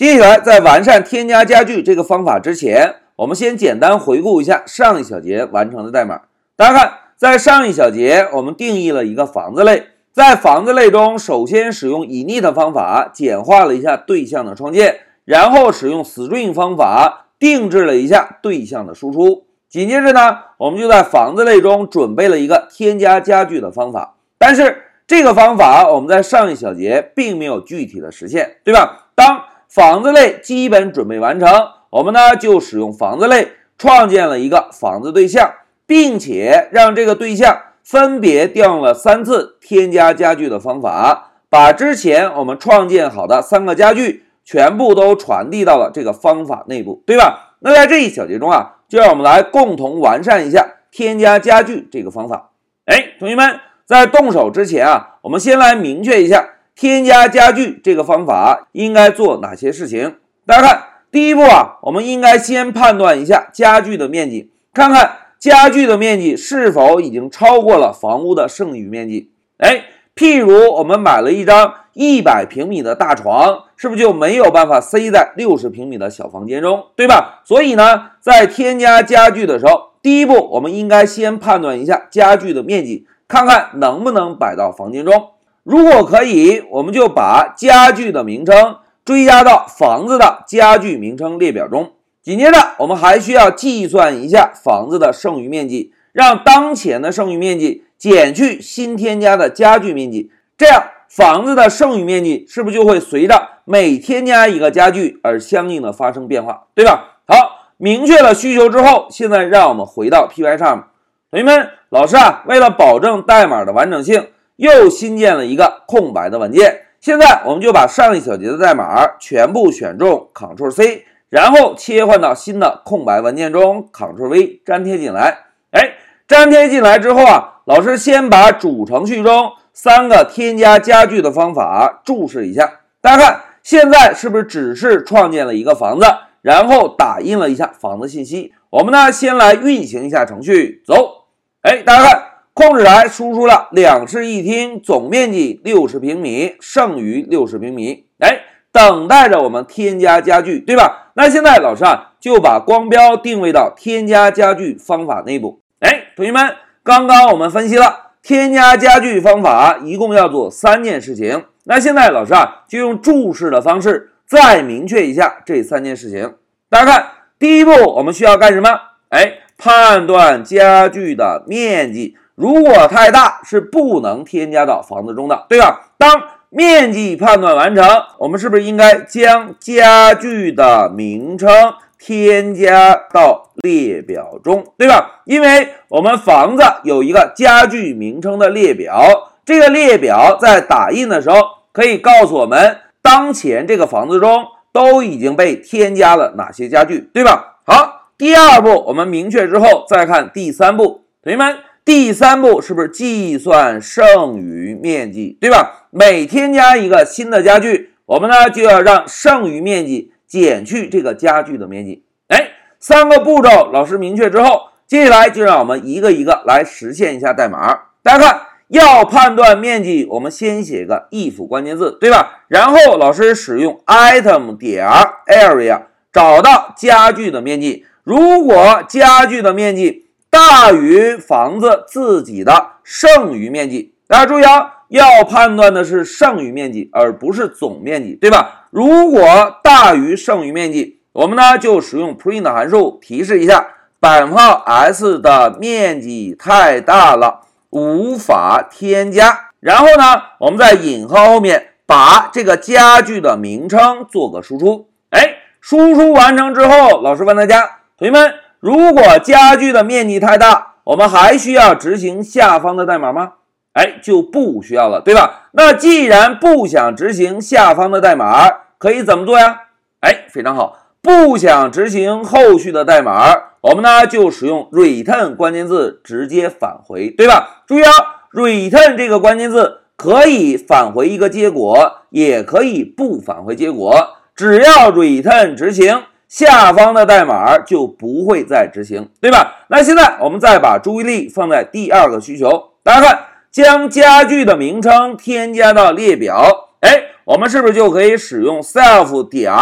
接下来，在完善添加家具这个方法之前，我们先简单回顾一下上一小节完成的代码。大家看，在上一小节，我们定义了一个房子类，在房子类中，首先使用 init 方法简化了一下对象的创建，然后使用 string 方法定制了一下对象的输出。紧接着呢，我们就在房子类中准备了一个添加家具的方法。但是这个方法我们在上一小节并没有具体的实现，对吧？当房子类基本准备完成，我们呢就使用房子类创建了一个房子对象，并且让这个对象分别调用了三次添加家具的方法，把之前我们创建好的三个家具全部都传递到了这个方法内部，对吧？那在这一小节中啊，就让我们来共同完善一下添加家具这个方法。哎，同学们在动手之前啊，我们先来明确一下。添加家具这个方法应该做哪些事情？大家看，第一步啊，我们应该先判断一下家具的面积，看看家具的面积是否已经超过了房屋的剩余面积。哎，譬如我们买了一张一百平米的大床，是不是就没有办法塞在六十平米的小房间中，对吧？所以呢，在添加家具的时候，第一步我们应该先判断一下家具的面积，看看能不能摆到房间中。如果可以，我们就把家具的名称追加到房子的家具名称列表中。紧接着，我们还需要计算一下房子的剩余面积，让当前的剩余面积减去新添加的家具面积，这样房子的剩余面积是不是就会随着每添加一个家具而相应的发生变化，对吧？好，明确了需求之后，现在让我们回到 Py 上面。同学们，老师啊，为了保证代码的完整性。又新建了一个空白的文件，现在我们就把上一小节的代码全部选中，Ctrl C，然后切换到新的空白文件中，Ctrl V 粘贴进来。哎，粘贴进来之后啊，老师先把主程序中三个添加家具的方法注释一下。大家看，现在是不是只是创建了一个房子，然后打印了一下房子信息？我们呢，先来运行一下程序，走。哎，大家看。控制台输出了两室一厅，总面积六十平米，剩余六十平米。哎，等待着我们添加家具，对吧？那现在老师啊就把光标定位到添加家具方法内部。哎，同学们，刚刚我们分析了添加家具方法一共要做三件事情。那现在老师啊就用注释的方式再明确一下这三件事情。大家看，第一步我们需要干什么？哎，判断家具的面积。如果太大是不能添加到房子中的，对吧？当面积判断完成，我们是不是应该将家具的名称添加到列表中，对吧？因为我们房子有一个家具名称的列表，这个列表在打印的时候可以告诉我们当前这个房子中都已经被添加了哪些家具，对吧？好，第二步我们明确之后，再看第三步，同学们。第三步是不是计算剩余面积，对吧？每添加一个新的家具，我们呢就要让剩余面积减去这个家具的面积。哎，三个步骤老师明确之后，接下来就让我们一个一个来实现一下代码。大家看，要判断面积，我们先写个 if 关键字，对吧？然后老师使用 item 点 area 找到家具的面积，如果家具的面积。大于房子自己的剩余面积，大家注意啊，要判断的是剩余面积，而不是总面积，对吧？如果大于剩余面积，我们呢就使用 print 函数提示一下，板号 s 的面积太大了，无法添加。然后呢，我们在引号后面把这个家具的名称做个输出。哎，输出完成之后，老师问大家，同学们。如果家具的面积太大，我们还需要执行下方的代码吗？哎，就不需要了，对吧？那既然不想执行下方的代码，可以怎么做呀？哎，非常好，不想执行后续的代码，我们呢就使用 return 关键字直接返回，对吧？注意啊，return 这个关键字可以返回一个结果，也可以不返回结果，只要 return 执行。下方的代码就不会再执行，对吧？那现在我们再把注意力放在第二个需求，大家看，将家具的名称添加到列表，哎，我们是不是就可以使用 self 点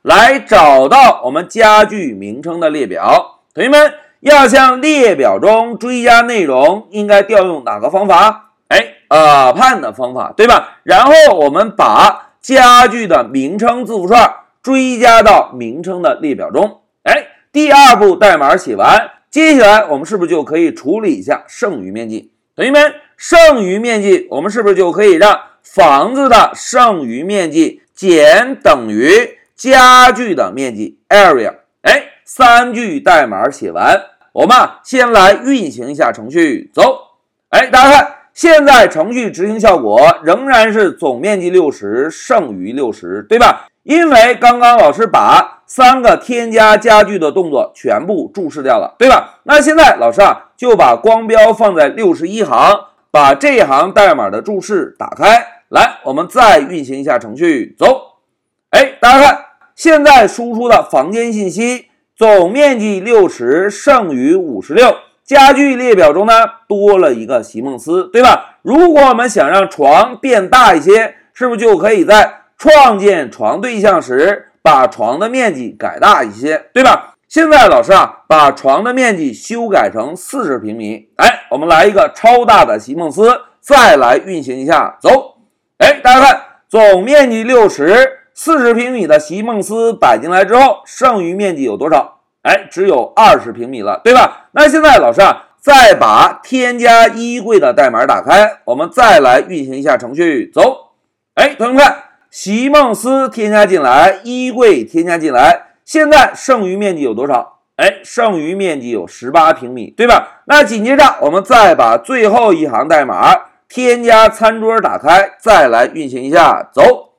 来找到我们家具名称的列表。同学们要向列表中追加内容，应该调用哪个方法？哎，append 方法，对吧？然后我们把家具的名称字符串追加到名称的列表中。哎，第二步代码写完，接下来我们是不是就可以处理一下剩余面积？同学们，剩余面积我们是不是就可以让房子的剩余面积减等于家具的面积 area？哎，三句代码写完，我们先来运行一下程序，走。哎，大家看，现在程序执行效果仍然是总面积六十，剩余六十，对吧？因为刚刚老师把三个添加家具的动作全部注释掉了，对吧？那现在老师啊就把光标放在六十一行，把这一行代码的注释打开来，我们再运行一下程序，走。哎，大家看，现在输出的房间信息总面积六十，剩余五十六，家具列表中呢多了一个席梦思，对吧？如果我们想让床变大一些，是不是就可以在创建床对象时，把床的面积改大一些，对吧？现在老师啊，把床的面积修改成四十平米。哎，我们来一个超大的席梦思，再来运行一下，走。哎，大家看，总面积六十，四十平米的席梦思摆进来之后，剩余面积有多少？哎，只有二十平米了，对吧？那现在老师啊，再把添加衣柜的代码打开，我们再来运行一下程序，走。哎，同学们看。席梦思添加进来，衣柜添加进来，现在剩余面积有多少？哎，剩余面积有十八平米，对吧？那紧接着我们再把最后一行代码添加餐桌打开，再来运行一下，走。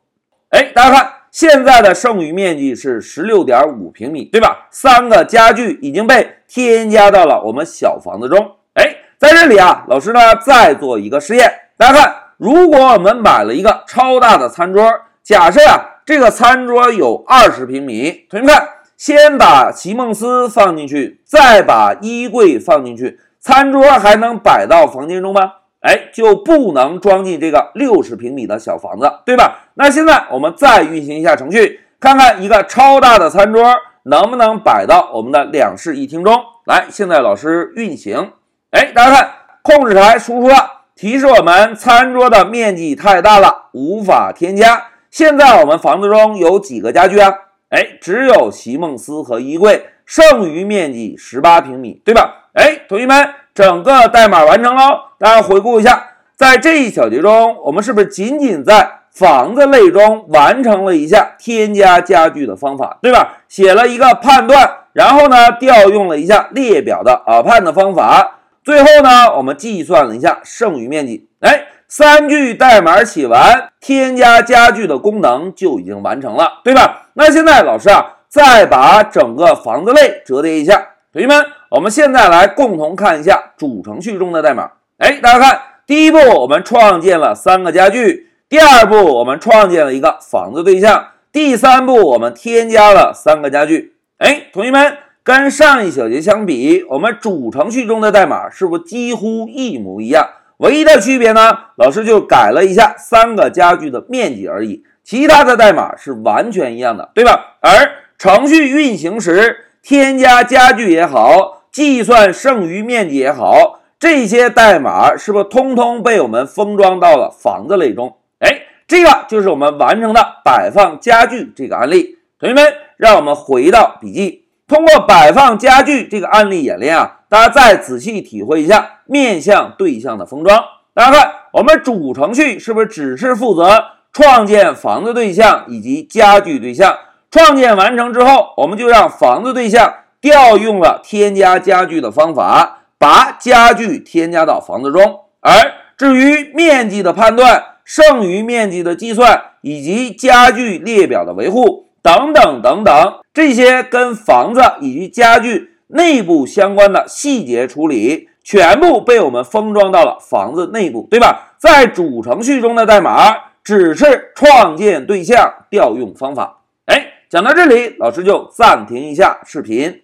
哎，大家看，现在的剩余面积是十六点五平米，对吧？三个家具已经被添加到了我们小房子中。哎，在这里啊，老师呢再做一个实验，大家看。如果我们买了一个超大的餐桌，假设啊，这个餐桌有二十平米，同学们看，先把席梦思放进去，再把衣柜放进去，餐桌还能摆到房间中吗？哎，就不能装进这个六十平米的小房子，对吧？那现在我们再运行一下程序，看看一个超大的餐桌能不能摆到我们的两室一厅中来。现在老师运行，哎，大家看，控制台输出了。提示我们餐桌的面积太大了，无法添加。现在我们房子中有几个家具啊？哎，只有席梦思和衣柜，剩余面积十八平米，对吧？哎，同学们，整个代码完成喽。大家回顾一下，在这一小节中，我们是不是仅仅在房子类中完成了一下添加家具的方法，对吧？写了一个判断，然后呢，调用了一下列表的 append 方法。最后呢，我们计算了一下剩余面积。哎，三句代码写完，添加家具的功能就已经完成了，对吧？那现在老师啊，再把整个房子类折叠一下。同学们，我们现在来共同看一下主程序中的代码。哎，大家看，第一步我们创建了三个家具，第二步我们创建了一个房子对象，第三步我们添加了三个家具。哎，同学们。跟上一小节相比，我们主程序中的代码是不是几乎一模一样？唯一的区别呢，老师就改了一下三个家具的面积而已，其他的代码是完全一样的，对吧？而程序运行时添加家具也好，计算剩余面积也好，这些代码是不是通通被我们封装到了房子类中？哎，这个就是我们完成的摆放家具这个案例。同学们，让我们回到笔记。通过摆放家具这个案例演练啊，大家再仔细体会一下面向对象的封装。大家看，我们主程序是不是只是负责创建房子对象以及家具对象？创建完成之后，我们就让房子对象调用了添加家具的方法，把家具添加到房子中。而至于面积的判断、剩余面积的计算以及家具列表的维护。等等等等，这些跟房子以及家具内部相关的细节处理，全部被我们封装到了房子内部，对吧？在主程序中的代码只是创建对象调用方法。哎，讲到这里，老师就暂停一下视频。